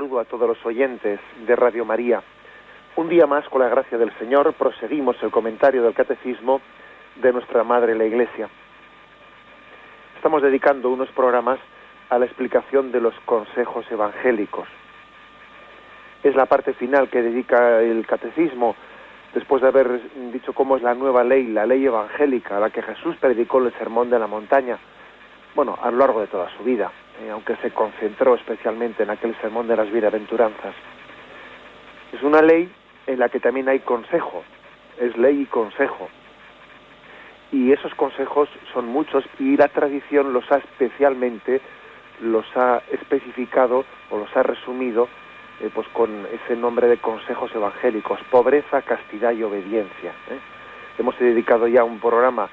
Saludo a todos los oyentes de Radio María. Un día más, con la gracia del Señor, proseguimos el comentario del Catecismo de nuestra Madre la Iglesia. Estamos dedicando unos programas a la explicación de los consejos evangélicos. Es la parte final que dedica el Catecismo después de haber dicho cómo es la nueva ley, la ley evangélica, a la que Jesús predicó en el Sermón de la Montaña, bueno, a lo largo de toda su vida. Eh, aunque se concentró especialmente en aquel sermón de las bienaventuranzas. Es una ley en la que también hay consejo, es ley y consejo. Y esos consejos son muchos y la tradición los ha especialmente, los ha especificado o los ha resumido eh, pues con ese nombre de consejos evangélicos, pobreza, castidad y obediencia. ¿eh? Hemos dedicado ya un programa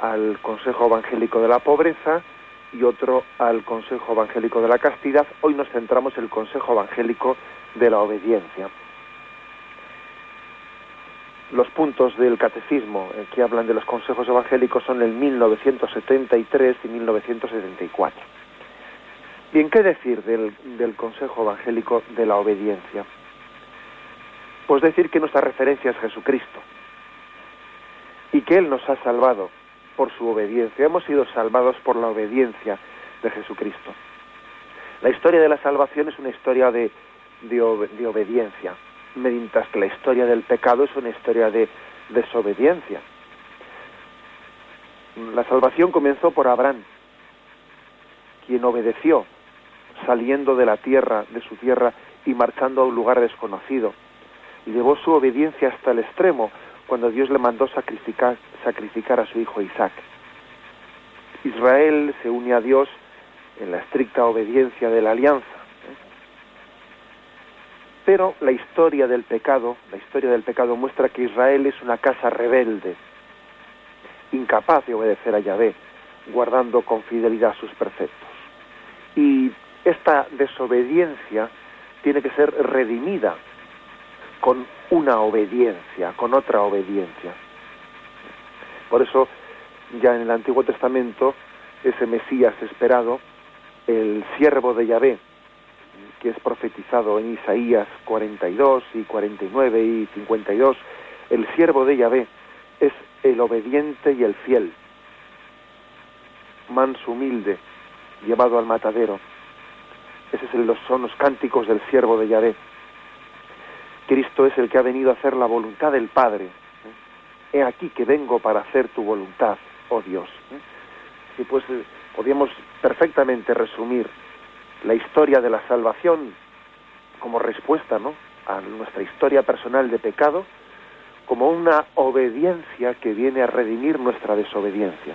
al consejo evangélico de la pobreza, y otro al Consejo Evangélico de la Castidad. Hoy nos centramos en el Consejo Evangélico de la Obediencia. Los puntos del catecismo eh, que hablan de los consejos evangélicos son el 1973 y 1974. Bien, ¿qué decir del, del Consejo Evangélico de la Obediencia? Pues decir que nuestra referencia es Jesucristo y que Él nos ha salvado por su obediencia, hemos sido salvados por la obediencia de Jesucristo. La historia de la salvación es una historia de, de, obediencia, mientras que la historia del pecado es una historia de desobediencia. La salvación comenzó por Abraham, quien obedeció, saliendo de la tierra, de su tierra, y marchando a un lugar desconocido. Llevó su obediencia hasta el extremo, cuando Dios le mandó sacrificar, sacrificar a su hijo Isaac. Israel se une a Dios en la estricta obediencia de la alianza. ¿eh? Pero la historia del pecado, la historia del pecado muestra que Israel es una casa rebelde, incapaz de obedecer a Yahvé, guardando con fidelidad sus preceptos. Y esta desobediencia tiene que ser redimida con una obediencia, con otra obediencia. Por eso, ya en el Antiguo Testamento, ese Mesías esperado, el siervo de Yahvé, que es profetizado en Isaías 42 y 49 y 52, el siervo de Yahvé es el obediente y el fiel, manso humilde, llevado al matadero. Esos son los cánticos del siervo de Yahvé. Cristo es el que ha venido a hacer la voluntad del Padre. ¿eh? He aquí que vengo para hacer tu voluntad, oh Dios. Y ¿eh? pues eh, podríamos perfectamente resumir la historia de la salvación como respuesta ¿no? a nuestra historia personal de pecado, como una obediencia que viene a redimir nuestra desobediencia.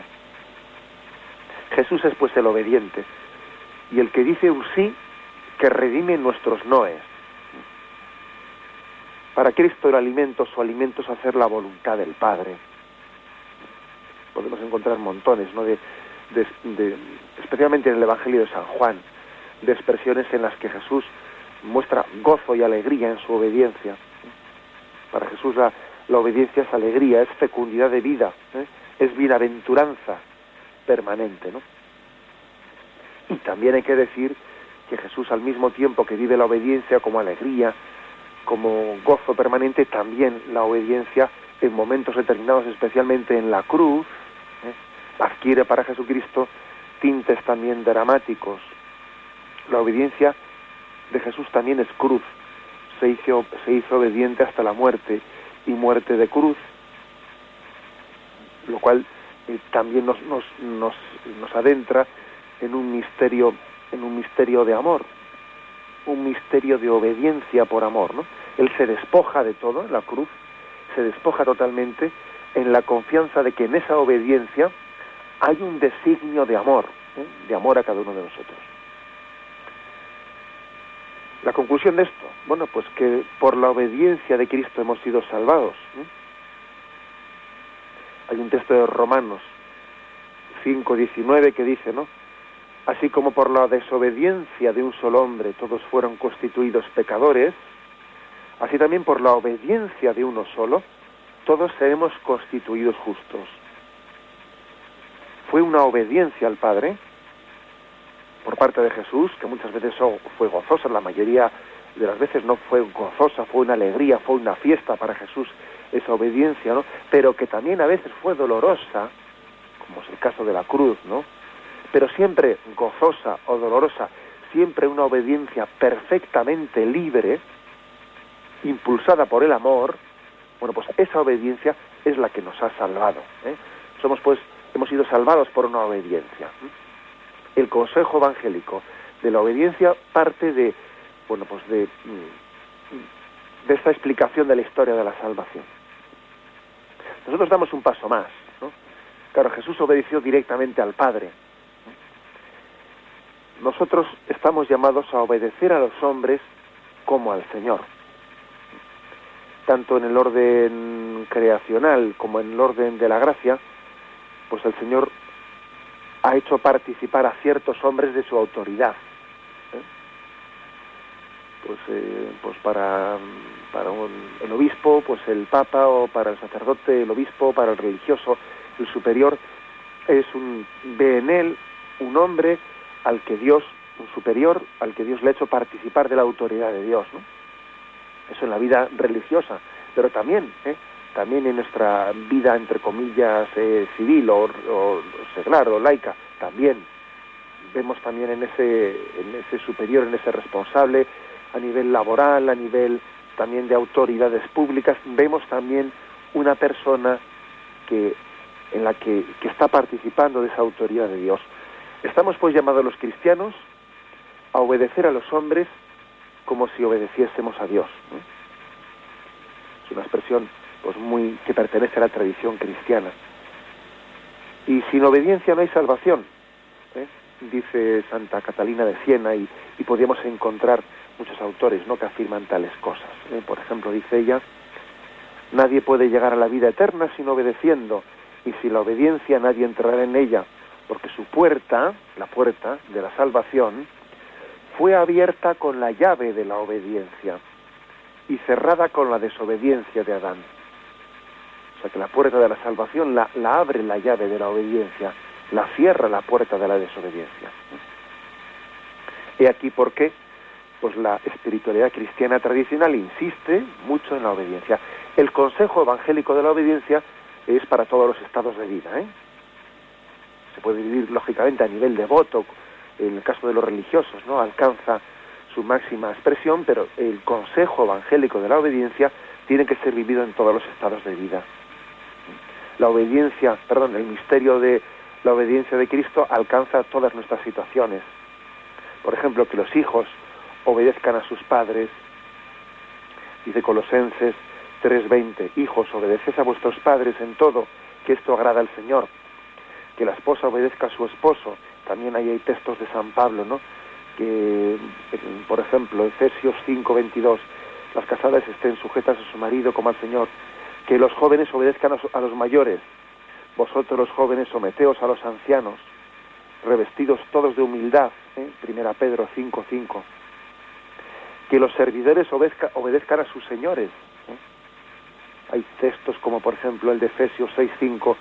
Jesús es pues el obediente y el que dice un sí que redime nuestros noes. Para Cristo el alimento, su alimento es hacer la voluntad del Padre. Podemos encontrar montones, ¿no? Especialmente en el Evangelio de San Juan, de expresiones en las que Jesús muestra gozo y alegría en su obediencia. Para Jesús la, obediencia es alegría, es fecundidad de vida, ¿eh? es bienaventuranza permanente, ¿no? Y también hay que decir que Jesús al mismo tiempo que vive la obediencia como alegría, como gozo permanente también la obediencia en momentos determinados, especialmente en la cruz, ¿eh? adquiere para Jesucristo tintes también dramáticos. La obediencia de Jesús también es cruz. Se hizo, se hizo obediente hasta la muerte y muerte de cruz, lo cual eh, también nos, nos, nos, nos adentra en un misterio, en un misterio de amor, un misterio de obediencia por amor, ¿no? Él se despoja de todo en la cruz, se despoja totalmente en la confianza de que en esa obediencia hay un designio de amor, ¿eh? de amor a cada uno de nosotros. La conclusión de esto, bueno, pues que por la obediencia de Cristo hemos sido salvados. Hay un texto de Romanos 5.19 que dice, ¿no? Así como por la desobediencia de un solo hombre todos fueron constituidos pecadores, así también por la obediencia de uno solo todos seremos constituidos justos. Fue una obediencia al Padre por parte de Jesús, que muchas veces fue gozosa, la mayoría de las veces no fue gozosa, fue una alegría, fue una fiesta para Jesús esa obediencia, ¿no? Pero que también a veces fue dolorosa, como es el caso de la cruz, ¿no? Pero siempre gozosa o dolorosa, siempre una obediencia perfectamente libre, impulsada por el amor, bueno, pues esa obediencia es la que nos ha salvado. ¿eh? Somos pues, hemos sido salvados por una obediencia. El consejo evangélico de la obediencia parte de, bueno, pues de, de esta explicación de la historia de la salvación. Nosotros damos un paso más. ¿no? Claro, Jesús obedeció directamente al Padre. Nosotros estamos llamados a obedecer a los hombres como al Señor. Tanto en el orden creacional como en el orden de la gracia, pues el Señor ha hecho participar a ciertos hombres de su autoridad. ¿eh? Pues, eh, pues para para el obispo, pues el papa, o para el sacerdote, el obispo, para el religioso, el superior, es un, ve en él un hombre al que Dios, un superior, al que Dios le ha hecho participar de la autoridad de Dios. Eso en la vida religiosa, pero también, ¿eh? también en nuestra vida, entre comillas, eh, civil o, o, seglar o laica, también vemos también en ese, en ese superior, en ese responsable, a nivel laboral, a nivel también de autoridades públicas, vemos también una persona que en la que, está participando de esa autoridad de Dios. Estamos pues llamados los cristianos a obedecer a los hombres como si obedeciésemos a Dios. Es una expresión pues muy que pertenece a la tradición cristiana. Y sin obediencia no hay salvación, ¿eh? dice Santa Catalina de Siena, y, y podríamos encontrar muchos autores ¿no? que afirman tales cosas. ¿eh? Por ejemplo, dice ella, nadie puede llegar a la vida eterna sin obedeciendo, y sin la obediencia nadie entrará en ella, porque su puerta, la puerta de la salvación, fue abierta con la llave de la obediencia y cerrada con la desobediencia de Adán. O sea que la puerta de la salvación la, abre la llave de la obediencia, la cierra la puerta de la desobediencia. He aquí por qué pues la espiritualidad cristiana tradicional insiste mucho en la obediencia. El consejo evangélico de la obediencia es para todos los estados de vida. ¿eh? Se puede vivir lógicamente a nivel de voto, en el caso de los religiosos, ¿no? Alcanza su máxima expresión, pero el consejo evangélico de la obediencia tiene que ser vivido en todos los estados de vida. La obediencia, perdón, el misterio de la obediencia de Cristo alcanza todas nuestras situaciones. Por ejemplo, que los hijos obedezcan a sus padres. Dice Colosenses 3:20, hijos, obedeced a vuestros padres en todo, que esto agrada al Señor. Que la esposa obedezca a su esposo. También ahí hay textos de San Pablo, ¿no? Que, por ejemplo, Efesios 5:22, las casadas estén sujetas a su marido como al Señor. Que los jóvenes obedezcan a, los mayores. Vosotros los jóvenes someteos a los ancianos, revestidos todos de humildad. ¿eh? Primera Pedro 5:5 que los servidores obedezcan a sus señores. Hay textos como por ejemplo el de Efesios 6:5,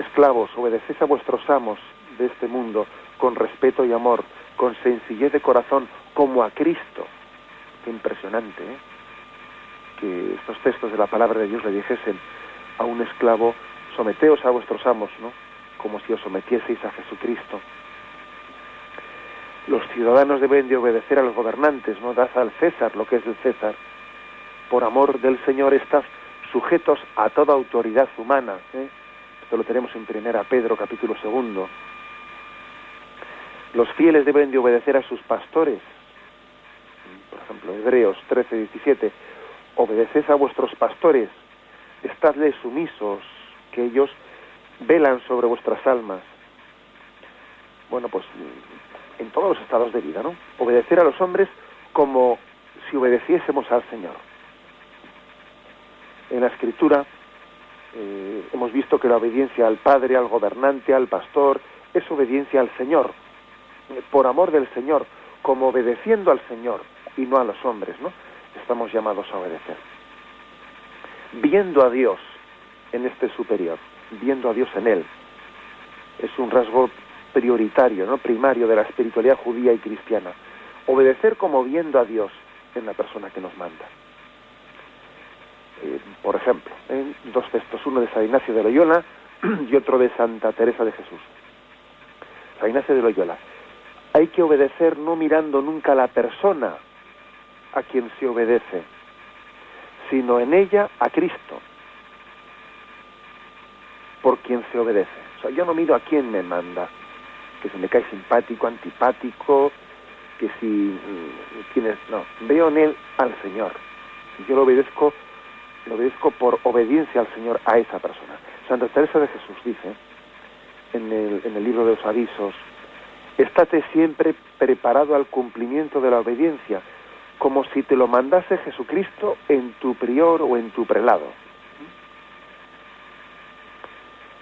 esclavos, obedeced a vuestros amos de este mundo con respeto y amor, con sencillez de corazón, como a Cristo. Qué impresionante, ¿eh? Que estos textos de la palabra de Dios le dijesen a un esclavo, someteos a vuestros amos, ¿no? Como si os sometieseis a Jesucristo los ciudadanos deben de obedecer a los gobernantes, no das al César lo que es del César. Por amor del Señor estás sujetos a toda autoridad humana. ¿eh? Esto lo tenemos en Primera Pedro capítulo segundo. Los fieles deben de obedecer a sus pastores. Por ejemplo, Hebreos 13, 17. Obedeced a vuestros pastores, estadles sumisos, que ellos velan sobre vuestras almas. Bueno, pues en todos los estados de vida, ¿no? Obedecer a los hombres como si obedeciésemos al Señor. En la Escritura eh, hemos visto que la obediencia al Padre, al gobernante, al pastor, es obediencia al Señor, por amor del Señor, como obedeciendo al Señor y no a los hombres, ¿no? Estamos llamados a obedecer. Viendo a Dios en este superior, viendo a Dios en él, es un rasgo prioritario, no primario de la espiritualidad judía y cristiana. Obedecer como viendo a Dios en la persona que nos manda. Eh, por ejemplo, en dos textos, uno de San Ignacio de Loyola y otro de Santa Teresa de Jesús. San Ignacio de Loyola. Hay que obedecer no mirando nunca a la persona a quien se obedece, sino en ella a Cristo, por quien se obedece. O sea, yo no miro a quién me manda, que se me cae simpático, antipático, que si mm, tienes, no, veo en él al Señor. Yo lo obedezco, lo obedezco por obediencia al Señor a esa persona. Santa Teresa de Jesús dice en el, en el libro de los avisos, estate siempre preparado al cumplimiento de la obediencia, como si te lo mandase Jesucristo en tu prior o en tu prelado.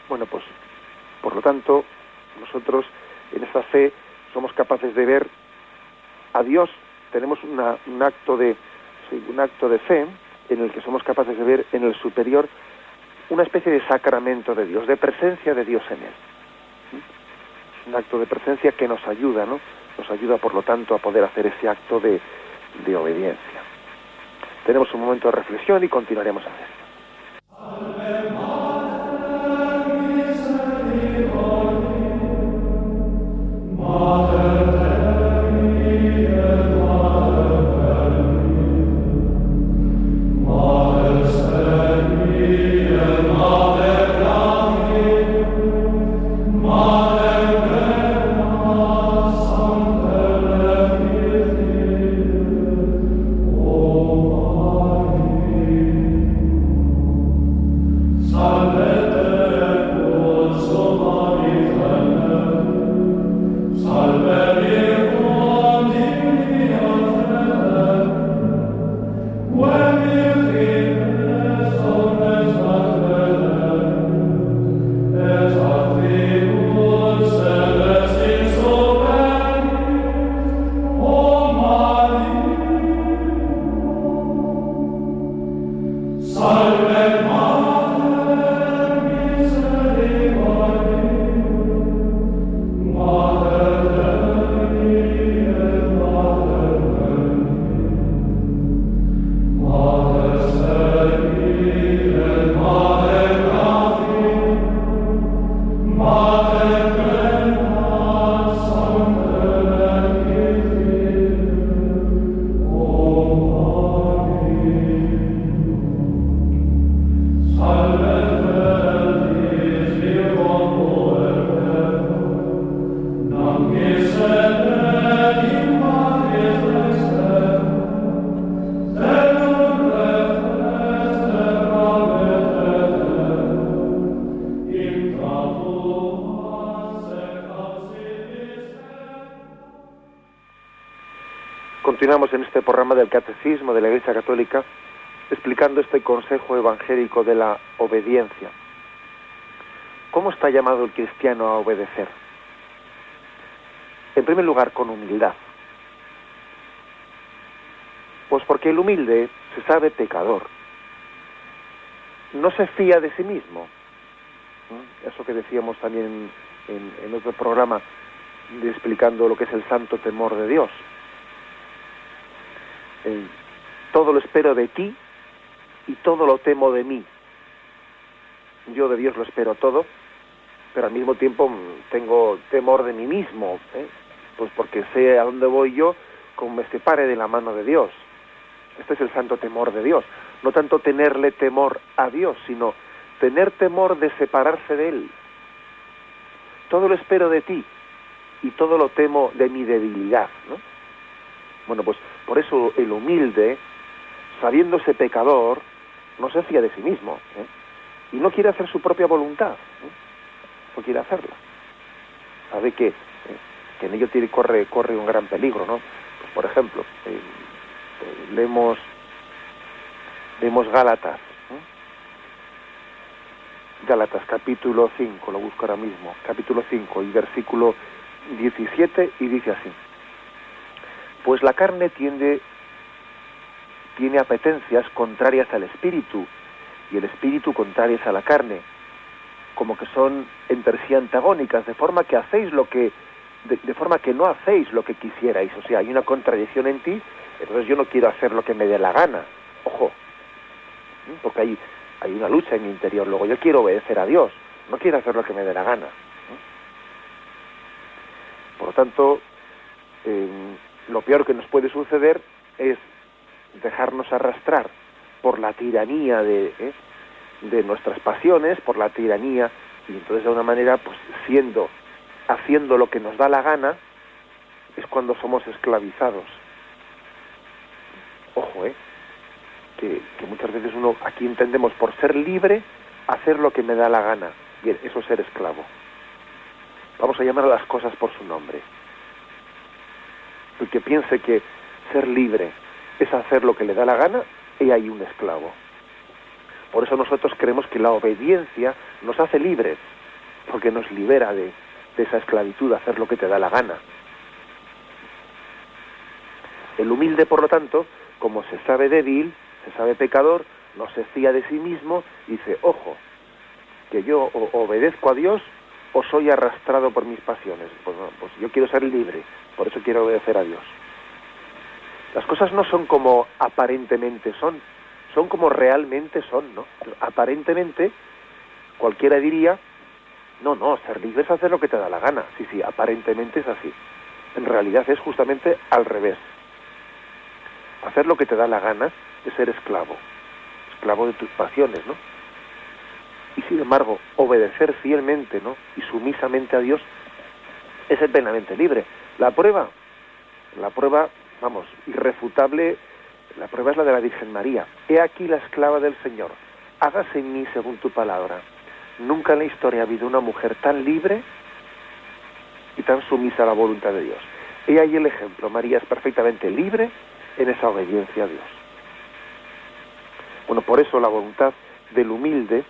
Bueno, pues, por lo tanto, nosotros en esta fe somos capaces de ver a Dios, tenemos un acto de un acto de fe en el que somos capaces de ver en el superior una especie de sacramento de Dios, de presencia de Dios en él. un acto de presencia que nos ayuda, ¿no? Nos ayuda, por lo tanto, a poder hacer ese acto de, de obediencia. Tenemos un momento de reflexión y continuaremos a hacer. Este consejo evangélico de la obediencia. ¿Cómo está llamado el cristiano a obedecer? En primer lugar, con humildad. Pues porque el humilde se sabe pecador. No se fía de sí mismo. Eso que decíamos también en, otro programa explicando lo que es el santo temor de Dios. todo lo espero de ti y todo lo temo de mí. Yo de Dios lo espero todo, pero al mismo tiempo tengo temor de mí mismo, ¿eh? pues porque sé a dónde voy yo como me separe de la mano de Dios. Este es el santo temor de Dios. No tanto tenerle temor a Dios, sino tener temor de separarse de Él. Todo lo espero de ti y todo lo temo de mi debilidad. ¿no? Bueno, pues por eso el humilde, sabiéndose pecador, no se fía de sí mismo ¿eh? y no quiere hacer su propia voluntad, no quiere hacerla. Sabe que, ¿eh? que en ello corre, un gran peligro, ¿no? Pues, por ejemplo, eh, leemos, leemos Gálatas, Gálatas capítulo 5, lo busco ahora mismo, capítulo 5 y versículo 17 y dice así, pues la carne tiende, tiene apetencias contrarias al espíritu y el espíritu contrarias a la carne, como que son entre sí antagónicas, de forma que hacéis lo que, de, forma que no hacéis lo que quisierais, o sea, hay una contradicción en ti, entonces yo no quiero hacer lo que me dé la gana, ojo, porque hay, hay una lucha en mi interior, luego yo quiero obedecer a Dios, no quiero hacer lo que me dé la gana. Por lo tanto, lo peor que nos puede suceder es dejarnos arrastrar por la tiranía de, ¿eh? de nuestras pasiones, por la tiranía, y entonces de una manera, pues siendo, haciendo lo que nos da la gana, es cuando somos esclavizados. Ojo, ¿eh? Que, que muchas veces uno, aquí entendemos por ser libre, hacer lo que me da la gana. Bien, eso es ser esclavo. Vamos a llamar a las cosas por su nombre. El que piense que ser libre es hacer lo que le da la gana, y hay un esclavo. Por eso nosotros creemos que la obediencia nos hace libres, porque nos libera de, esa esclavitud, hacer lo que te da la gana. El humilde, por lo tanto, como se sabe débil, se sabe pecador, no se fía de sí mismo, dice, ojo, que yo obedezco a Dios o soy arrastrado por mis pasiones. Pues, pues yo quiero ser libre, por eso quiero obedecer a Dios. Las cosas no son como aparentemente son, son como realmente son, ¿no? Aparentemente, cualquiera diría, no, no, ser libre es hacer lo que te da la gana. Sí, sí, aparentemente es así. En realidad es justamente al revés. Hacer lo que te da la gana es ser esclavo, esclavo de tus pasiones, ¿no? Y sin embargo, obedecer fielmente, ¿no? Y sumisamente a Dios es ser plenamente libre. La prueba, la prueba vamos, irrefutable, la prueba es la de la Virgen María. He aquí la esclava del Señor, hágase en mí según tu palabra. Nunca en la historia ha habido una mujer tan libre y tan sumisa a la voluntad de Dios. He ahí el ejemplo, María es perfectamente libre en esa obediencia a Dios. Bueno, por eso la voluntad del humilde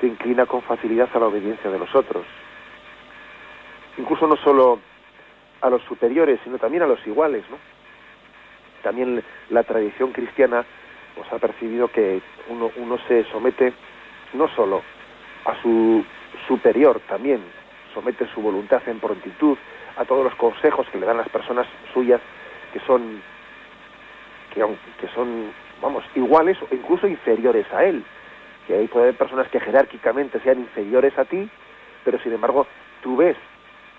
se inclina con facilidad a la obediencia de los otros. Incluso no solo a los superiores, sino también a los iguales, ¿no? También la tradición cristiana pues, ha percibido que uno, uno se somete no solo a su superior, también somete su voluntad en prontitud a todos los consejos que le dan las personas suyas que son que, que son vamos iguales o incluso inferiores a él. Que ahí puede haber personas que jerárquicamente sean inferiores a ti pero sin embargo tú ves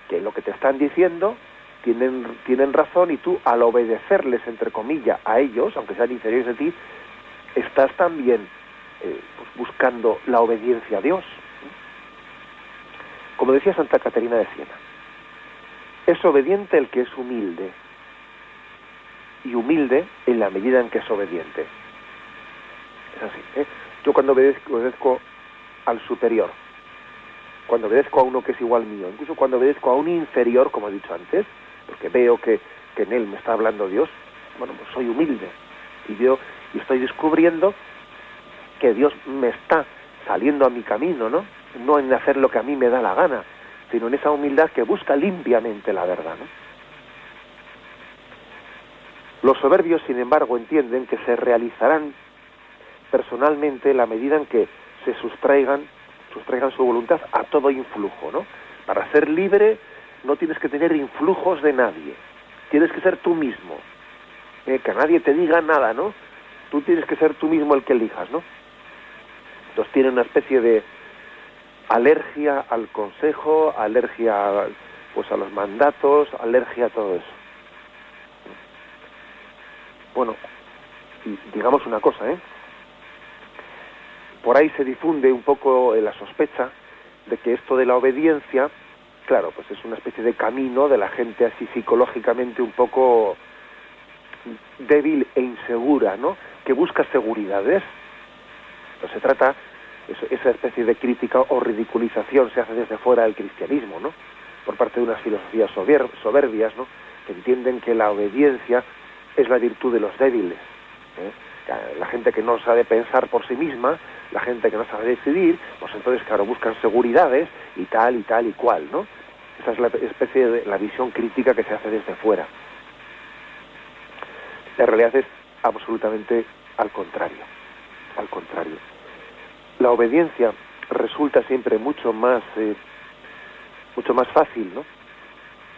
que lo que te están diciendo tienen, tienen razón y tú al obedecerles, entre comillas, a ellos, aunque sean inferiores a ti, estás también eh, pues, buscando la obediencia a Dios. Como decía Santa Caterina de Siena, es obediente el que es humilde y humilde en la medida en que es obediente. Es así. ¿eh? Yo cuando obedezco, obedezco al superior, cuando obedezco a uno que es igual mío, incluso cuando obedezco a un inferior, como he dicho antes, porque veo que, en él me está hablando Dios, bueno, pues soy humilde y yo y estoy descubriendo que Dios me está saliendo a mi camino, ¿no? No en hacer lo que a mí me da la gana, sino en esa humildad que busca limpiamente la verdad, ¿no? Los soberbios, sin embargo, entienden que se realizarán personalmente la medida en que se sustraigan, sustraigan su voluntad a todo influjo, ¿no? Para ser libre no tienes que tener influjos de nadie, tienes que ser tú mismo, eh, que nadie te diga nada, ¿no? Tú tienes que ser tú mismo el que elijas, ¿no? Entonces tiene una especie de alergia al consejo, alergia pues a los mandatos, alergia a todo eso. Bueno, digamos una cosa, ¿eh? Por ahí se difunde un poco la sospecha de que esto de la obediencia claro, pues es una especie de camino de la gente así psicológicamente un poco débil e insegura, ¿no? Que busca seguridades. No se trata, esa especie de crítica o ridiculización se hace desde fuera del cristianismo, ¿no? Por parte de unas filosofías soberbias, ¿no? Que entienden que la obediencia es la virtud de los débiles. ¿eh? La gente que no sabe pensar por sí misma, la gente que no sabe decidir, pues entonces, claro, buscan seguridades y tal y tal y cual, ¿no? Esa es la especie de la visión crítica que se hace desde fuera. La realidad es absolutamente al contrario, al contrario. La obediencia resulta siempre mucho más, eh, mucho más fácil, ¿no?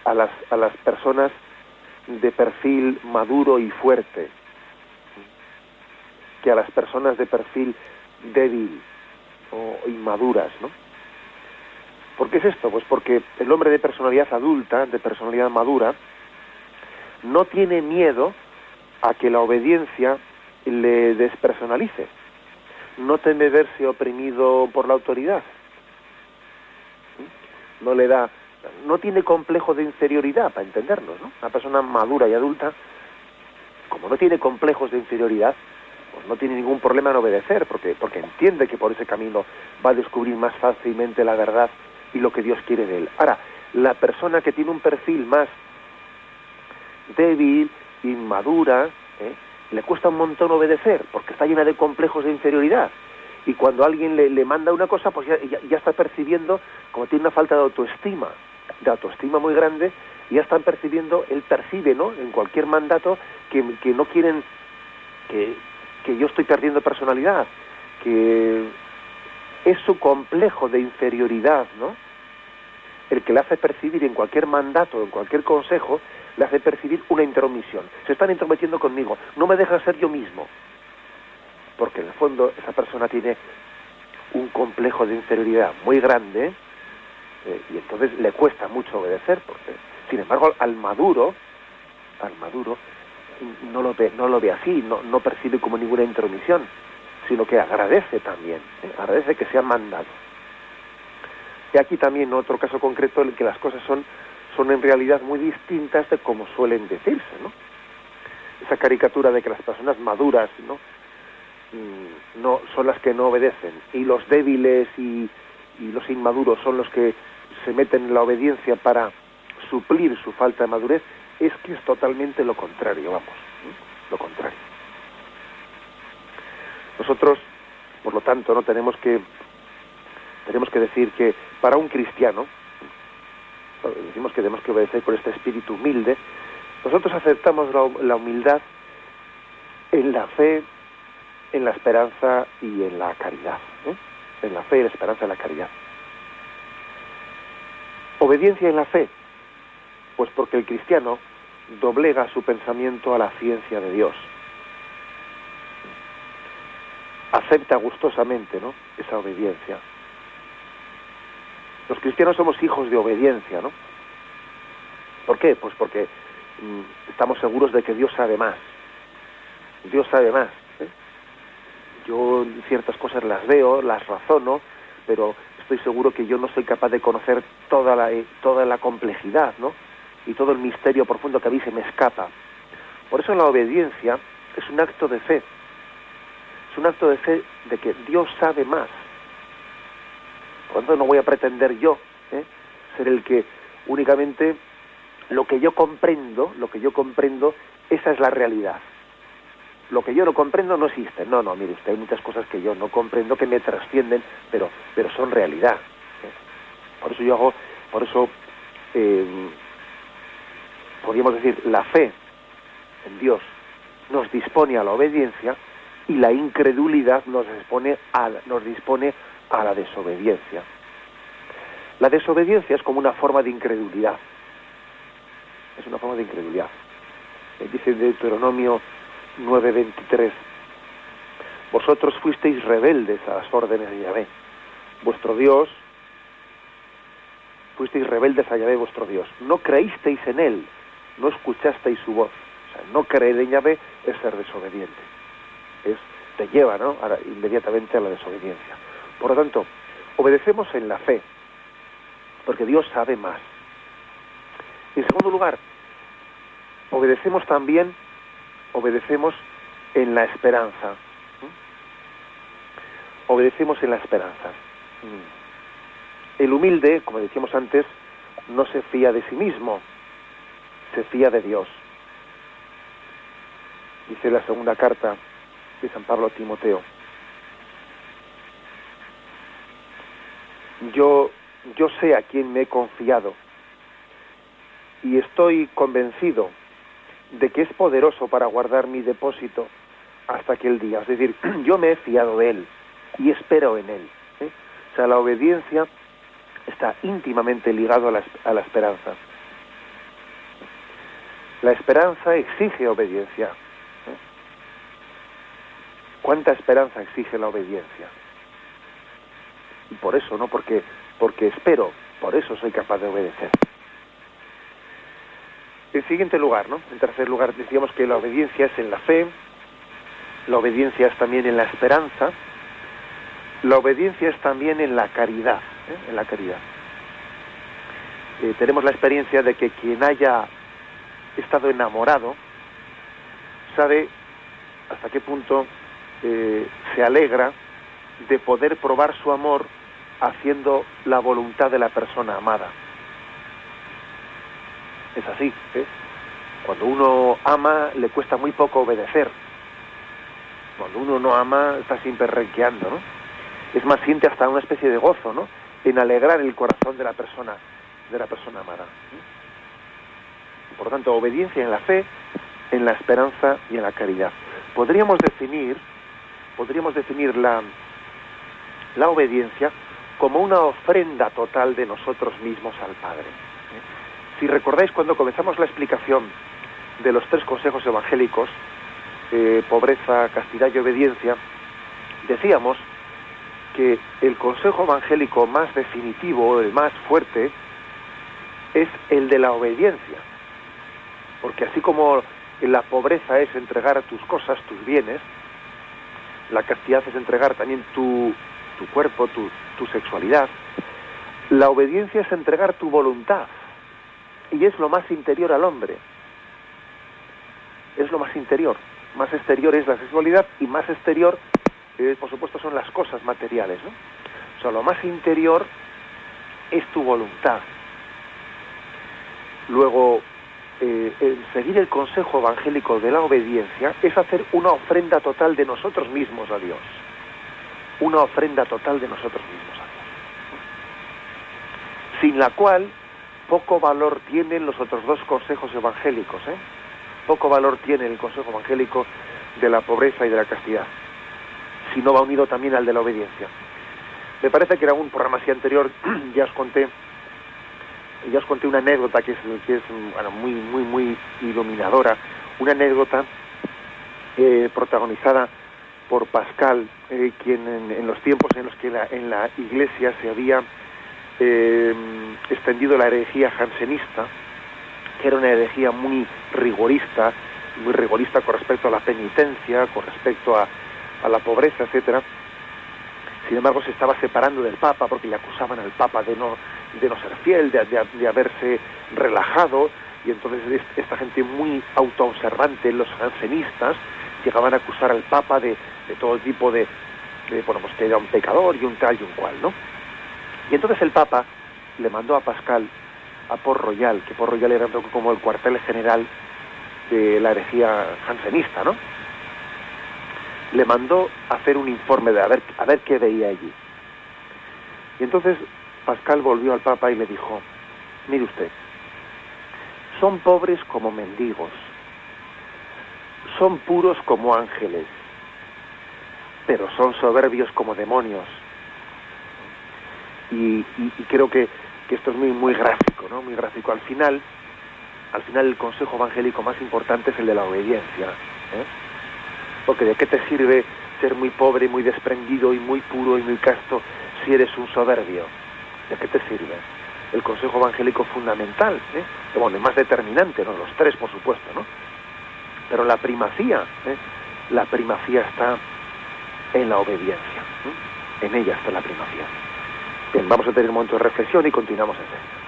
A las, a las personas de perfil maduro y fuerte que a las personas de perfil débil o inmaduras, ¿no? ¿Por qué es esto? Pues porque el hombre de personalidad adulta, de personalidad madura, no tiene miedo a que la obediencia le despersonalice. No teme verse oprimido por la autoridad. No le da, no tiene complejo de inferioridad, para entendernos, ¿no? Una persona madura y adulta, como no tiene complejos de inferioridad, no tiene ningún problema en obedecer, porque, porque entiende que por ese camino va a descubrir más fácilmente la verdad y lo que Dios quiere de él. Ahora, la persona que tiene un perfil más débil, inmadura, ¿eh? le cuesta un montón obedecer, porque está llena de complejos de inferioridad. Y cuando alguien le, le manda una cosa, pues ya, ya, está percibiendo como tiene una falta de autoestima, de autoestima muy grande, ya están percibiendo, él percibe, ¿no?, en cualquier mandato que, que no quieren, que, que yo estoy perdiendo personalidad, que es su complejo de inferioridad, ¿no? El que le hace percibir en cualquier mandato, en cualquier consejo, le hace percibir una intromisión. Se están intrometiendo conmigo, no me dejan ser yo mismo. Porque en el fondo esa persona tiene un complejo de inferioridad muy grande eh, y entonces le cuesta mucho obedecer. Porque, sin embargo, al maduro, al maduro, no lo ve, no lo ve así, no, no percibe como ninguna intromisión, sino que agradece también, ¿eh? agradece que sea mandado. Y aquí también otro caso concreto en el que las cosas son, son en realidad muy distintas de como suelen decirse, ¿no? Esa caricatura de que las personas maduras, ¿no? Mm, no son las que no obedecen y los débiles y, y los inmaduros son los que se meten en la obediencia para suplir su falta de madurez, es que es totalmente lo contrario, vamos, lo contrario. Nosotros, por lo tanto, no tenemos que tenemos que decir que para un cristiano decimos que tenemos que obedecer con este espíritu humilde. Nosotros aceptamos la, humildad en la fe, en la esperanza y en la caridad. En la fe, la esperanza y la caridad. Obediencia en la fe, pues porque el cristiano doblega su pensamiento a la ciencia de Dios. Acepta gustosamente ¿no? esa obediencia. Los cristianos somos hijos de obediencia, ¿no? ¿Por qué? Pues porque mm, estamos seguros de que Dios sabe más. Dios sabe más. ¿eh? Yo ciertas cosas las veo, las razono, pero estoy seguro que yo no soy capaz de conocer toda la, eh, toda la complejidad, ¿no? Y todo el misterio profundo que a mí se me escapa. Por eso la obediencia es un acto de fe. Es un acto de fe de que Dios sabe más. Por lo tanto, no voy a pretender yo ¿eh? ser el que únicamente lo que yo comprendo, lo que yo comprendo, esa es la realidad. Lo que yo no comprendo no existe. No, no, mire usted, hay muchas cosas que yo no comprendo que me trascienden, pero, pero son realidad. ¿eh? Por eso yo hago, por eso eh, podríamos decir, la fe en Dios nos dispone a la obediencia y la incredulidad nos dispone a, la desobediencia. La desobediencia es como una forma de incredulidad. Es una forma de incredulidad. Eh, dice Deuteronomio 9:23, vosotros fuisteis rebeldes a las órdenes de Yahvé. Vuestro Dios, fuisteis rebeldes a Yahvé vuestro Dios. No creísteis en Él, no escuchasteis su voz. O sea, no creer en Yahvé es ser desobediente. Es, te lleva ¿no? inmediatamente a la desobediencia. Por lo tanto, obedecemos en la fe, porque Dios sabe más. Y en segundo lugar, obedecemos también, obedecemos en la esperanza. Obedecemos en la esperanza. El humilde, como decíamos antes, no se fía de sí mismo, se fía de Dios. Dice la segunda carta de San Pablo a Timoteo. Yo, yo sé a quién me he confiado y estoy convencido de que es poderoso para guardar mi depósito hasta aquel día. Es decir, yo me he fiado de Él y espero en Él. ¿eh? O sea, la obediencia está íntimamente ligado a la, a la esperanza. La esperanza exige obediencia. ¿eh? ¿Cuánta esperanza exige la obediencia? Y por eso, ¿no? Porque, porque espero, por eso soy capaz de obedecer. En siguiente lugar, ¿no? En tercer lugar, decíamos que la obediencia es en la fe, la obediencia es también en la esperanza, la obediencia es también en la caridad, ¿eh? en la caridad. Eh, tenemos la experiencia de que quien haya estado enamorado sabe hasta qué punto eh, se alegra de poder probar su amor haciendo la voluntad de la persona amada. Es así. ¿eh? Cuando uno ama le cuesta muy poco obedecer. Cuando uno no ama está siempre renqueando, ¿no? Es más, siente hasta una especie de gozo, ¿no? En alegrar el corazón de la persona, de la persona amada. Por tanto, obediencia en la fe, en la esperanza y en la caridad. Podríamos definir, podríamos definir la, la obediencia como una ofrenda total de nosotros mismos al Padre. Si recordáis cuando comenzamos la explicación de los tres consejos evangélicos, eh, pobreza, castidad y obediencia, decíamos que el consejo evangélico más definitivo, el más fuerte, es el de la obediencia. Porque así como la pobreza es entregar tus cosas, tus bienes, la castidad es entregar también tu, cuerpo, tu, tu sexualidad, la obediencia es entregar tu voluntad y es lo más interior al hombre. Es lo más interior. Más exterior es la sexualidad y más exterior, eh, por supuesto, son las cosas materiales. ¿no? O sea, lo más interior es tu voluntad. Luego, eh, el seguir el consejo evangélico de la obediencia es hacer una ofrenda total de nosotros mismos a Dios. Una ofrenda total de nosotros mismos a Dios. Sin la cual poco valor tienen los otros dos consejos evangélicos. ¿eh? Poco valor tiene el consejo evangélico de la pobreza y de la castidad, si no va unido también al de la obediencia. Me parece que en algún programa así anterior ya os conté ya os conté una anécdota que es, que es muy muy muy iluminadora, una anécdota eh, protagonizada por Pascal, eh, quien en, los tiempos en los que en la Iglesia se había eh, extendido la herejía jansenista, que era una herejía muy rigorista, muy rigorista con respecto a la penitencia, con respecto a, a la pobreza, etcétera. Sin embargo, se estaba separando del Papa porque le acusaban al Papa de no, de no ser fiel, de, de, haberse relajado, y entonces esta gente muy autoobservante, los jansenistas, llegaban a acusar al Papa de, de todo tipo de, de, bueno, pues que era un pecador y un tal y un cual, ¿no? Y entonces el Papa le mandó a Pascal a Port Royal, que Port Royal era como el cuartel general de la herejía jansenista, ¿no? Le mandó hacer un informe de a ver, a ver qué veía allí. Y entonces Pascal volvió al Papa y le dijo, mire usted, son pobres como mendigos, son puros como ángeles, pero son soberbios como demonios y creo que, que, esto es muy muy gráfico, ¿no? Muy gráfico. Al final, al final el consejo evangélico más importante es el de la obediencia, ¿eh? Porque de qué te sirve ser muy pobre, muy desprendido y muy puro y muy casto si eres un soberbio? ¿De qué te sirve? El consejo evangélico fundamental, ¿eh? bueno, el más determinante, ¿no? Los tres, por supuesto, ¿no? Pero la primacía, ¿eh? la primacía está en la obediencia, ¿eh? en ella está la primacía. Bien, vamos a tener un momento de reflexión y continuamos enseguida.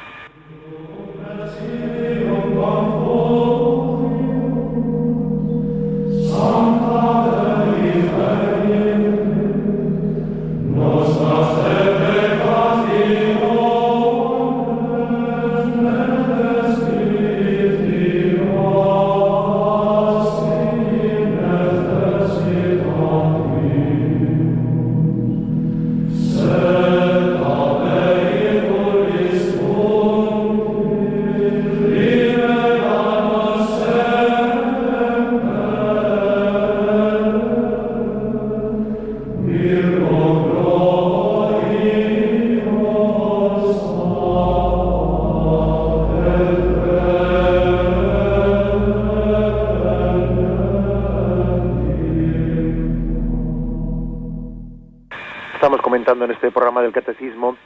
En este programa del Catecismo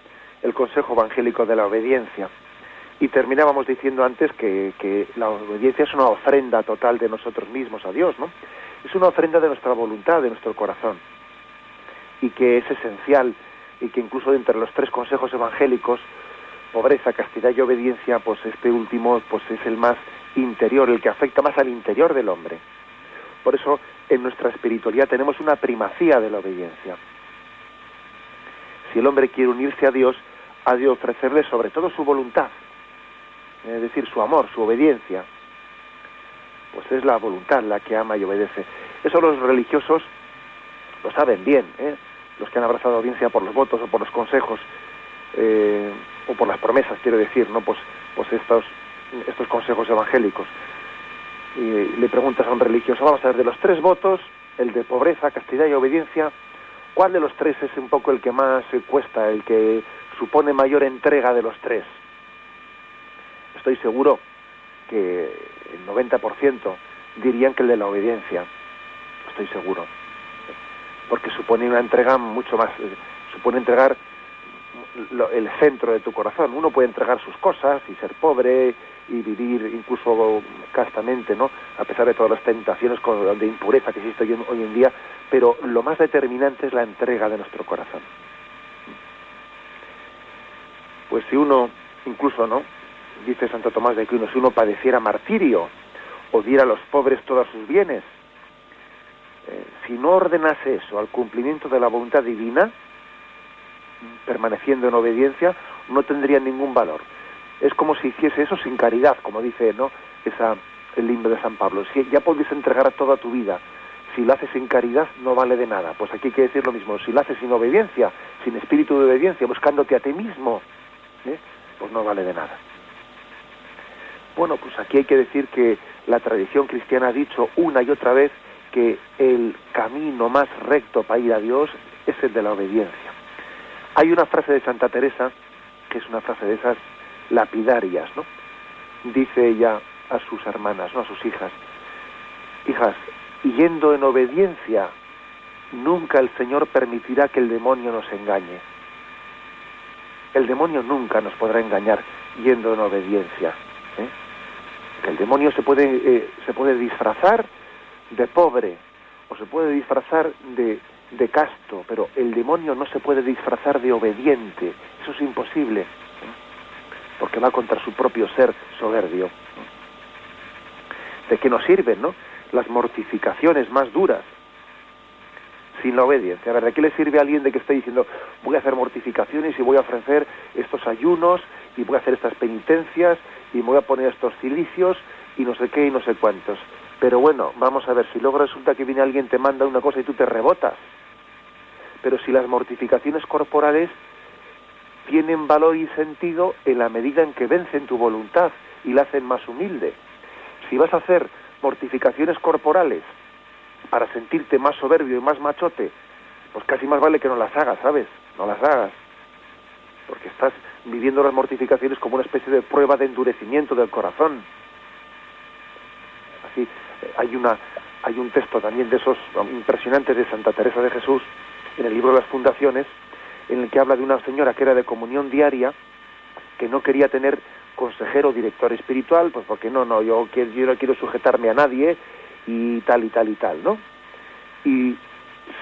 el Consejo Evangélico de la Obediencia. Y terminábamos diciendo antes que, que, la obediencia es una ofrenda total de nosotros mismos a Dios, ¿no? Es una ofrenda de nuestra voluntad, de nuestro corazón. Y que es esencial y que incluso entre los tres consejos evangélicos, pobreza, castidad y obediencia, pues este último pues es el más interior, el que afecta más al interior del hombre. Por eso en nuestra espiritualidad tenemos una primacía de la obediencia si el hombre quiere unirse a Dios, ha de ofrecerle sobre todo su voluntad, es decir, su amor, su obediencia. Pues es la voluntad la que ama y obedece. Eso los religiosos lo saben bien, ¿eh? los que han abrazado audiencia por los votos o por los consejos eh, o por las promesas, quiero decir, no, pues, pues estos estos consejos evangélicos. Y le preguntas a un religioso, vamos a ver, de los tres votos, el de pobreza, castidad y obediencia, ¿Cuál de los tres es un poco el que más cuesta, el que supone mayor entrega de los tres? Estoy seguro que el 90% dirían que el de la obediencia. Estoy seguro. Porque supone una entrega mucho más, eh, supone entregar el centro de tu corazón. Uno puede entregar sus cosas y ser pobre y vivir incluso castamente, ¿no? A pesar de todas las tentaciones de impureza que existe hoy en día, pero lo más determinante es la entrega de nuestro corazón. Pues si uno, incluso, ¿no? Dice Santo Tomás de Aquino, si uno padeciera martirio o diera a los pobres todos sus bienes, eh, si no ordenase eso al cumplimiento de la voluntad divina, permaneciendo en obediencia, no tendría ningún valor. Es como si hiciese eso sin caridad, como dice ¿no? Esa, el himno de San Pablo. Si ya podéis entregar toda tu vida si lo haces sin caridad no vale de nada. Pues aquí hay que decir lo mismo, si lo haces sin obediencia, sin espíritu de obediencia, buscándote a ti mismo, ¿eh? pues no vale de nada. Bueno, pues aquí hay que decir que la tradición cristiana ha dicho una y otra vez que el camino más recto para ir a Dios es el de la obediencia. Hay una frase de Santa Teresa, que es una frase de esas lapidarias, ¿no? Dice ella a sus hermanas, ¿no? A sus hijas, hijas, yendo en obediencia, nunca el Señor permitirá que el demonio nos engañe. El demonio nunca nos podrá engañar yendo en obediencia. ¿eh? El demonio se puede, eh, se puede disfrazar de pobre o se puede disfrazar de, de casto, pero el demonio no se puede disfrazar de obediente. Eso es imposible, porque va contra su propio ser soberbio. ¿De qué nos sirven, no? las mortificaciones más duras sin la obediencia. A ver, ¿de qué le sirve a alguien de que esté diciendo voy a hacer mortificaciones y voy a ofrecer estos ayunos y voy a hacer estas penitencias y me voy a poner estos cilicios y no sé qué y no sé cuántos? Pero bueno, vamos a ver, si luego resulta que viene alguien, te manda una cosa y tú te rebotas. Pero si las mortificaciones corporales tienen valor y sentido en la medida en que vencen tu voluntad y la hacen más humilde. Si vas a hacer mortificaciones corporales para sentirte más soberbio y más machote, pues casi más vale que no las hagas, ¿sabes? No las hagas. Porque estás viviendo las mortificaciones como una especie de prueba de endurecimiento del corazón. Así, eh, hay una hay un texto también de esos impresionantes de Santa Teresa de Jesús en el libro de las fundaciones en el que habla de una señora que era de comunión diaria que no quería tener consejero, director espiritual, pues porque no, no, yo, quiero, yo no quiero sujetarme a nadie y tal y tal y tal, ¿no? Y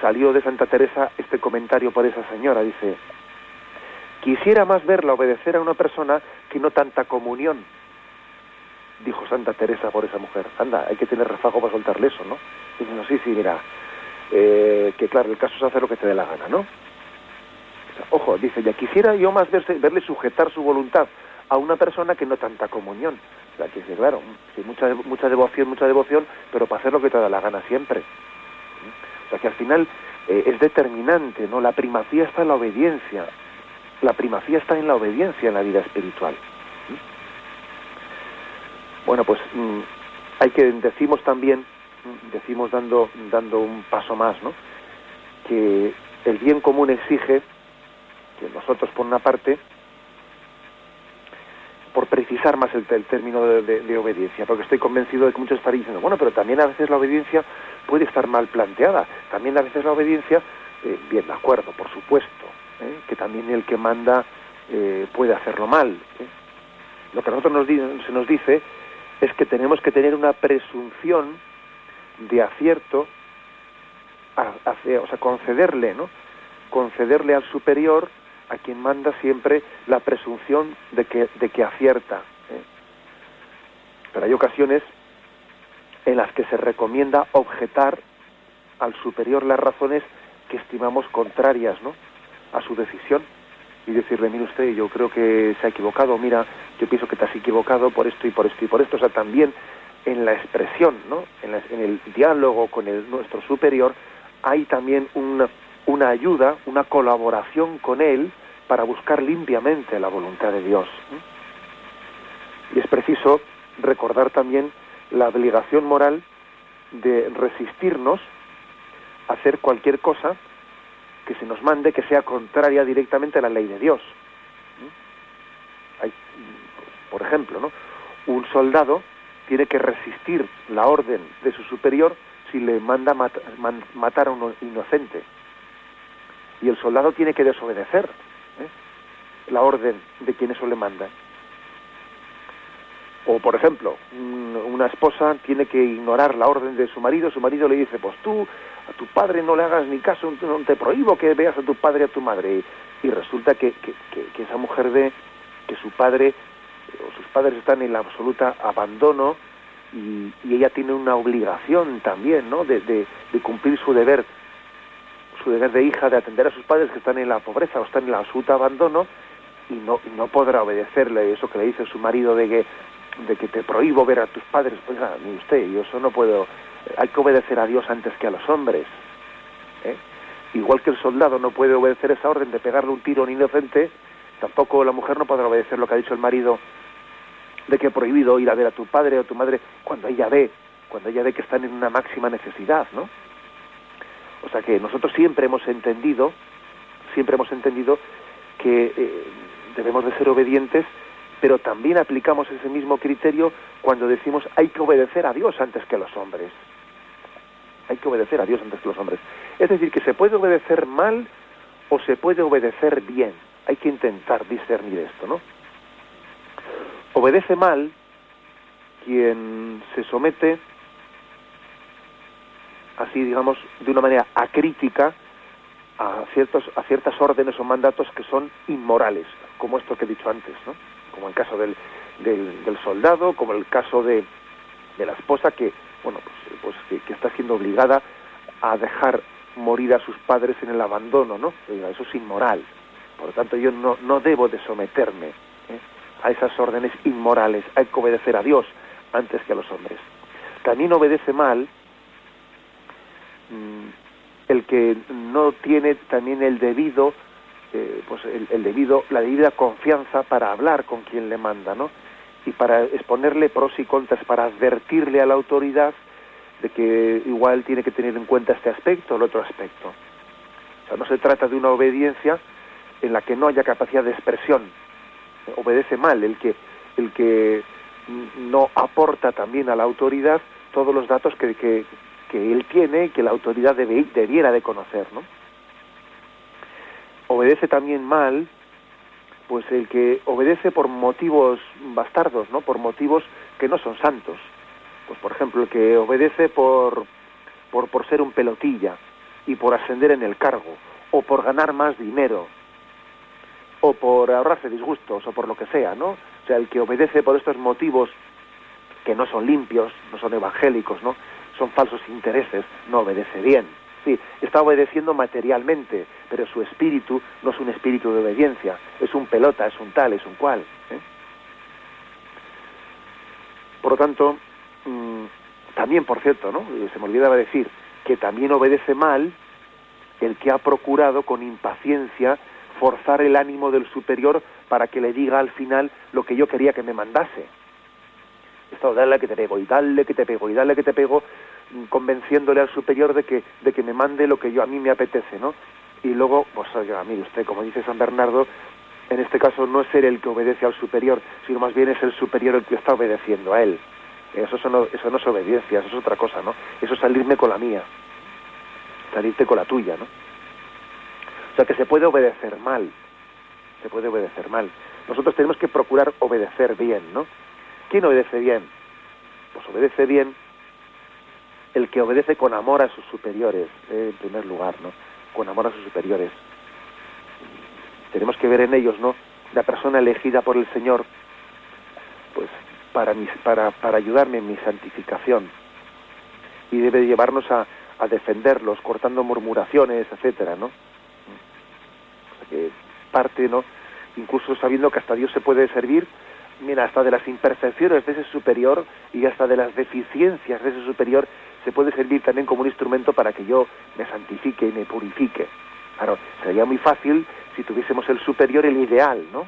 salió de Santa Teresa este comentario por esa señora, dice, quisiera más verla obedecer a una persona que no tanta comunión, dijo Santa Teresa por esa mujer. Anda, hay que tener refajo para soltarle eso, ¿no? Dice, no, sí, sí, mira, eh, que claro, el caso es hacer lo que te dé la gana, ¿no? Ojo, dice, ya quisiera yo más verle sujetar su voluntad a una persona que no tanta comunión. O sea, que claro, sí, mucha, mucha devoción, mucha devoción, pero para hacer lo que te da la gana siempre. O sea, que al final eh, es determinante, ¿no? La primacía está en la obediencia. La primacía está en la obediencia en la vida espiritual. Bueno, pues mm, hay que, decimos también, mm, decimos dando, dando un paso más, ¿no? Que el bien común exige que nosotros, por una parte, por precisar más el, término de, obediencia, porque estoy convencido de que muchos están diciendo, bueno, pero también a veces la obediencia puede estar mal planteada, también a veces la obediencia, eh, bien, de acuerdo, por supuesto, ¿eh? que también el que manda eh, puede hacerlo mal. Lo que a nosotros nos, se nos dice es que tenemos que tener una presunción de acierto, o sea, concederle, ¿no? Concederle al superior a quien manda siempre la presunción de que, de que acierta. ¿eh? Pero hay ocasiones en las que se recomienda objetar al superior las razones que estimamos contrarias ¿no? a su decisión y decirle, mire usted, yo creo que se ha equivocado, mira, yo pienso que te has equivocado por esto y por esto y por esto. O sea, también en la expresión, ¿no? en, en el diálogo con nuestro superior, hay también una, una ayuda, una colaboración con él para buscar limpiamente la voluntad de Dios. Y es preciso recordar también la obligación moral de resistirnos a hacer cualquier cosa que se nos mande que sea contraria directamente a la ley de Dios. Hay, por ejemplo, ¿no? un soldado tiene que resistir la orden de su superior si le manda matar a un inocente. Y el soldado tiene que desobedecer la orden de quien eso le manda. O, por ejemplo, una esposa tiene que ignorar la orden de su marido, su marido le dice, pues tú a tu padre no le hagas ni caso, no te prohíbo que veas a tu padre y a tu madre. Y, resulta que, que, esa mujer ve que su padre o sus padres están en la absoluta abandono y, ella tiene una obligación también, ¿no?, de, cumplir su deber, su deber de hija, de atender a sus padres que están en la pobreza o están en el absoluto abandono y no, no podrá obedecerle eso que le dice su marido de que, de que te prohíbo ver a tus padres. Pues ni usted, yo eso no puedo. Hay que obedecer a Dios antes que a los hombres. ¿eh? Igual que el soldado no puede obedecer esa orden de pegarle un tiro a un inocente, tampoco la mujer no podrá obedecer lo que ha dicho el marido de que prohibido ir a ver a tu padre o a tu madre cuando ella ve, cuando ella ve que están en una máxima necesidad, ¿no? O sea que nosotros siempre hemos entendido, siempre hemos entendido que eh, debemos de ser obedientes, pero también aplicamos ese mismo criterio cuando decimos hay que obedecer a Dios antes que a los hombres. Hay que obedecer a Dios antes que los hombres. Es decir, que se puede obedecer mal o se puede obedecer bien. Hay que intentar discernir esto, ¿no? Obedece mal quien se somete así digamos de una manera acrítica a, ciertos, a ciertas órdenes o mandatos que son inmorales, como esto que he dicho antes, ¿no? como el caso del, del, soldado, como el caso de, de la esposa que, bueno, pues, pues que, está siendo obligada a dejar morir a sus padres en el abandono, ¿no? Eso es inmoral. Por lo tanto, yo no, no debo de someterme. A esas órdenes inmorales. Hay que obedecer a Dios antes que a los hombres. También obedece mal mm, el que no tiene también el debido eh, pues el, debido la debida confianza para hablar con quien le manda no y para exponerle pros y contras para advertirle a la autoridad de que igual tiene que tener en cuenta este aspecto o el otro aspecto o sea no se trata de una obediencia en la que no haya capacidad de expresión obedece mal el que el que no aporta también a la autoridad todos los datos que, que, que él tiene y que la autoridad debiera de conocer, ¿no? Obedece también mal, pues el que obedece por motivos bastardos, ¿no? Por motivos que no son santos. Pues por ejemplo, el que obedece por, por, por ser un pelotilla y por ascender en el cargo, o por ganar más dinero, o por ahorrarse disgustos, o por lo que sea, ¿no? O sea, el que obedece por estos motivos que no son limpios, no son evangélicos, ¿no? son falsos intereses, no obedece bien. Sí, está obedeciendo materialmente, pero su espíritu no es un espíritu de obediencia, es un pelota, es un tal, es un cual. ¿eh? Por lo tanto, mm, también, por cierto, ¿no? se me olvidaba decir que también obedece mal el que ha procurado con impaciencia forzar el ánimo del superior para que le diga al final lo que yo quería que me mandase estado dale que te pego y dale que te pego y dale que te pego mm, convenciéndole al superior de que de que me mande lo que yo a mí me apetece no y luego, pues oiga, mire usted, como dice San Bernardo, en este caso no es ser el que obedece al superior, sino más bien es el superior el que está obedeciendo a él. Eso, no, eso no es obediencia, eso es otra cosa, ¿no? Eso es salirme con la mía, salirte con la tuya, ¿no? Sea que se puede obedecer mal, se puede obedecer mal. Nosotros tenemos que procurar obedecer bien, ¿no? ¿Quién obedece bien? Pues obedece bien el que obedece con amor a sus superiores, eh, en primer lugar, ¿no? Con amor a sus superiores. Tenemos que ver en ellos, ¿no? La persona elegida por el Señor, pues para, para, para ayudarme en mi santificación. Y debe llevarnos a, a defenderlos, cortando murmuraciones, etcétera, ¿no? Que parte, ¿no? Incluso sabiendo que hasta Dios se puede servir, mira, hasta de las imperfecciones de ese superior y hasta de las deficiencias de ese superior se puede servir también como un instrumento para que yo me santifique y me purifique. Claro, sería muy fácil si tuviésemos el superior, el ideal, ¿no?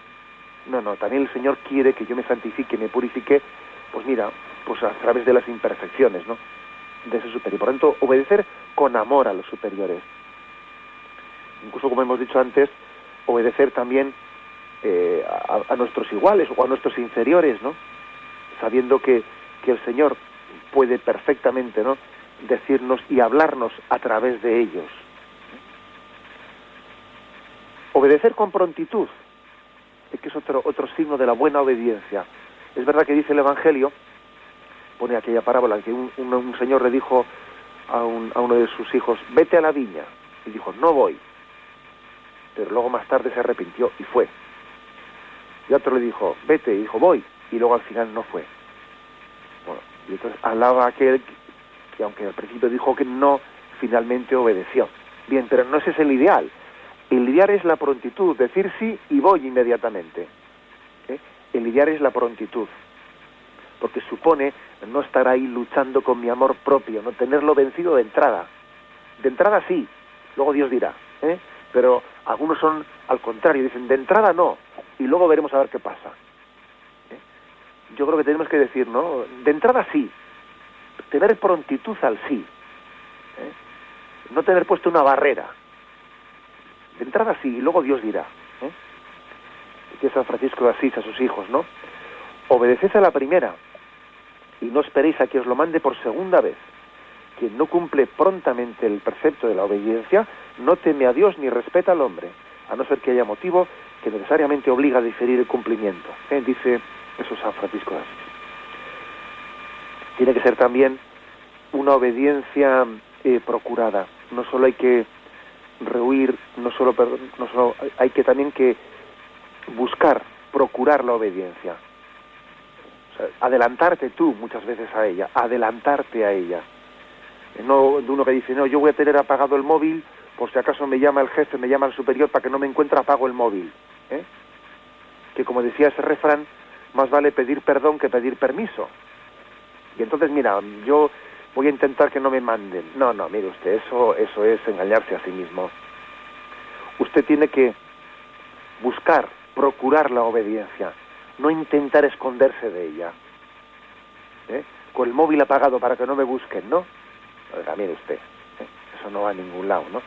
No, no, también el Señor quiere que yo me santifique y me purifique, pues mira, pues a través de las imperfecciones, ¿no? De ese superior. Por lo tanto, obedecer con amor a los superiores. Incluso, como hemos dicho antes, obedecer también eh, a, nuestros iguales o a nuestros inferiores, ¿no? Sabiendo que, que el Señor puede perfectamente ¿no? decirnos y hablarnos a través de ellos. Obedecer con prontitud, que es otro, otro signo de la buena obediencia. Es verdad que dice el Evangelio, pone aquella parábola, que un, un, señor le dijo a, a uno de sus hijos, vete a la viña. Y dijo, no voy. Pero luego más tarde se arrepintió y fue. Y otro le dijo, vete, y dijo, voy. Y luego al final no fue. Y entonces alaba aquel que, aunque al principio dijo que no, finalmente obedeció. Bien, pero no ese es el ideal. El ideal es la prontitud, decir sí y voy inmediatamente. ¿eh? El ideal es la prontitud, porque supone no estar ahí luchando con mi amor propio, no tenerlo vencido de entrada. De entrada sí, luego Dios dirá, ¿eh? Pero algunos son al contrario, dicen de entrada no, y luego veremos a ver qué pasa yo creo que tenemos que decir, ¿no? De entrada sí, tener prontitud al sí, ¿eh? no tener puesto una barrera. De entrada sí, y luego Dios dirá. ¿eh? Que San Francisco de Asís a sus hijos, ¿no? Obedeced a la primera y no esperéis a que os lo mande por segunda vez. Quien no cumple prontamente el precepto de la obediencia no teme a Dios ni respeta al hombre, a no ser que haya motivo que necesariamente obliga a diferir el cumplimiento. ¿eh? Dice eso es San Francisco de Asís. Tiene que ser también una obediencia eh, procurada. No solo hay que rehuir, no solo, no solo hay que también que buscar, procurar la obediencia. adelantarte tú muchas veces a ella, adelantarte a ella. No de uno que dice, no, yo voy a tener apagado el móvil por si acaso me llama el jefe, me llama el superior para que no me encuentre apago el móvil. ¿eh? Que como decía ese refrán, más vale pedir perdón que pedir permiso. Y entonces, mira, yo voy a intentar que no me manden. No, no, mire usted, eso, eso es engañarse a sí mismo. Usted tiene que buscar, procurar la obediencia, no intentar esconderse de ella. ¿Eh? Con el móvil apagado para que no me busquen, ¿no? Mire usted, ¿eh? eso no va a ningún lado, ¿no?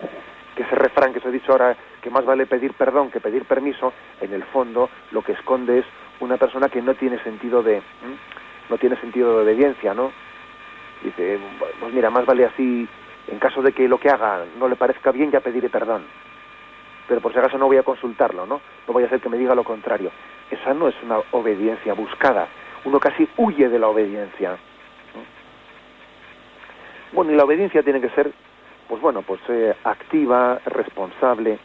Que ese refrán que os he dicho ahora, que más vale pedir perdón que pedir permiso, en el fondo lo que esconde es una persona que no tiene sentido de no tiene sentido de obediencia, ¿no? Dice, pues mira, más vale así, en caso de que lo que haga no le parezca bien, ya pediré perdón. Pero por si acaso no voy a consultarlo, ¿no? No voy a hacer que me diga lo contrario. Esa no es una obediencia buscada. Uno casi huye de la obediencia. Bueno, y la obediencia tiene que ser, pues bueno, pues eh, activa, responsable,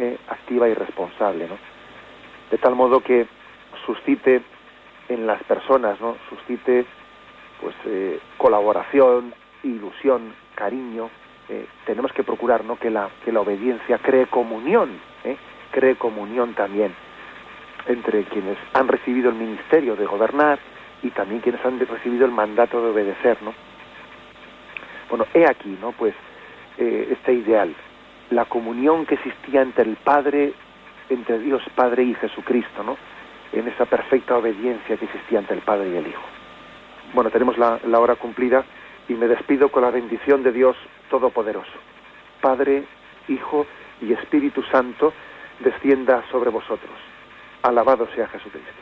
eh, activa y responsable, ¿no? De tal modo que suscite en las personas, ¿no? Suscite pues eh, colaboración, ilusión, cariño. Tenemos que procurar, ¿no? Que la que la obediencia cree comunión, cree comunión también entre quienes han recibido el ministerio de gobernar y también quienes han recibido el mandato de obedecer, ¿no? Bueno, he aquí, ¿no? Pues este ideal, la comunión que existía entre el Padre, entre Dios Padre y Jesucristo, ¿no? en esa perfecta obediencia que existía entre el Padre y el Hijo. Bueno, tenemos la, hora cumplida y me despido con la bendición de Dios Todopoderoso, Padre, Hijo y Espíritu Santo, descienda sobre vosotros. Alabado sea Jesucristo.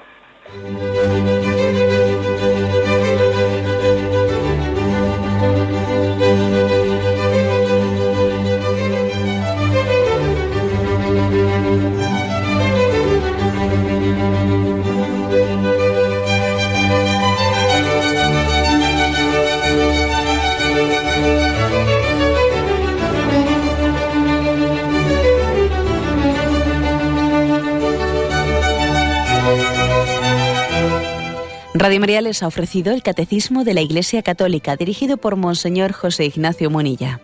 Radio María les ha ofrecido el Catecismo de la Iglesia Católica, dirigido por Monseñor José Ignacio Monilla.